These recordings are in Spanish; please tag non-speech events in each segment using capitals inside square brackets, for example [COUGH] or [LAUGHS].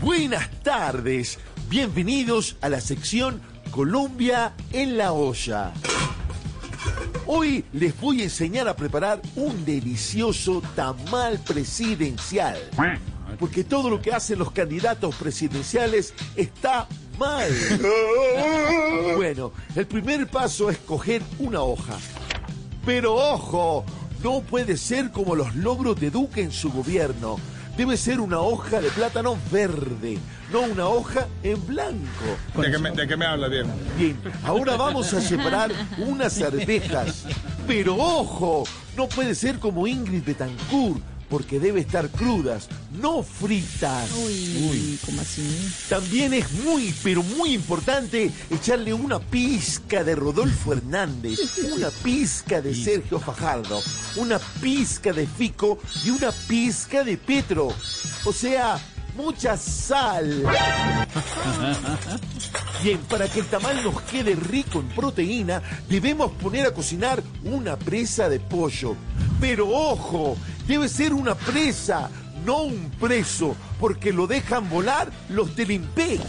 Buenas tardes, bienvenidos a la sección Colombia en la olla. Hoy les voy a enseñar a preparar un delicioso tamal presidencial. Porque todo lo que hacen los candidatos presidenciales está mal. Bueno, el primer paso es coger una hoja. Pero ojo, no puede ser como los logros de Duque en su gobierno debe ser una hoja de plátano verde, no una hoja en blanco. ¿De qué me, de qué me habla, Diego? Bien, ahora vamos a separar unas arvejas. Pero ojo, no puede ser como Ingrid Betancourt porque debe estar crudas, no fritas. Uy, ¿cómo así? También es muy, pero muy importante echarle una pizca de Rodolfo Hernández, una pizca de Sergio Fajardo, una pizca de Fico y una pizca de Petro. O sea, mucha sal. [LAUGHS] Bien, para que el tamal nos quede rico en proteína, debemos poner a cocinar una presa de pollo. Pero ojo, debe ser una presa, no un preso, porque lo dejan volar los del IMPEC.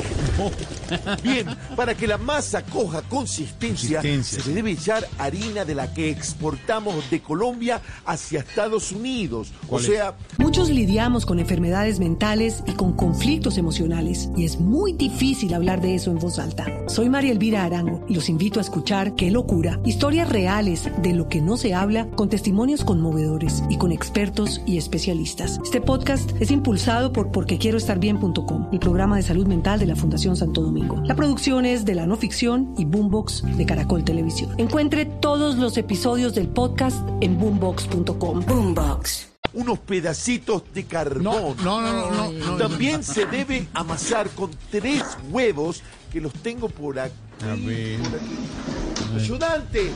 Bien, [LAUGHS] para que la masa coja consistencia, se le debe echar harina de la que exportamos de Colombia hacia Estados Unidos. O sea... Muchos lidiamos con enfermedades mentales y con conflictos emocionales y es muy difícil hablar de eso en voz alta. Soy María Elvira Arango y los invito a escuchar Qué locura, historias reales de lo que no se habla con testimonios conmovedores y con expertos y especialistas. Este podcast es impulsado por porquequieroestarbien.com, el programa de salud mental de la Fundación Santo Domingo. La producción es de la no ficción y Boombox de Caracol Televisión. Encuentre todos los episodios del podcast en boombox.com. Boombox unos pedacitos de carbón. No, no, no, no, no, También se debe amasar con tres huevos que los tengo por aquí. A ver. por aquí. Ayudante,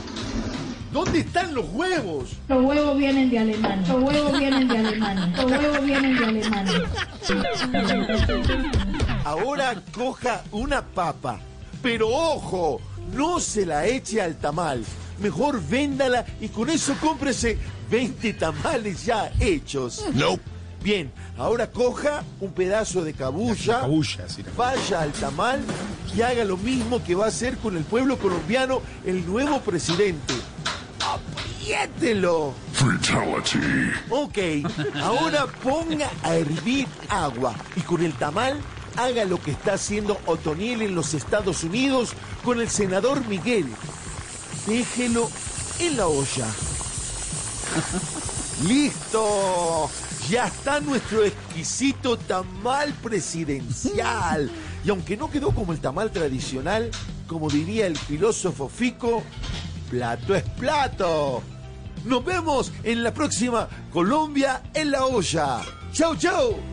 ¿dónde están los huevos? Los huevos vienen de Alemania. Los huevos vienen de Alemania. Los huevos vienen de Alemania. Ahora coja una papa. Pero ojo, no se la eche al tamal. Mejor véndala y con eso cómprese 20 tamales ya hechos. No. Bien, ahora coja un pedazo de cabulla, Cabulla, sí, vaya al tamal y haga lo mismo que va a hacer con el pueblo colombiano el nuevo presidente. ¡Apriételo! Fatality. Ok, ahora ponga a hervir agua y con el tamal haga lo que está haciendo Otoniel en los Estados Unidos con el senador Miguel. Déjelo en la olla. [LAUGHS] ¡Listo! Ya está nuestro exquisito tamal presidencial. Y aunque no quedó como el tamal tradicional, como diría el filósofo Fico, plato es plato. Nos vemos en la próxima Colombia en la olla. ¡Chau, chau!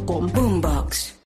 Boombox.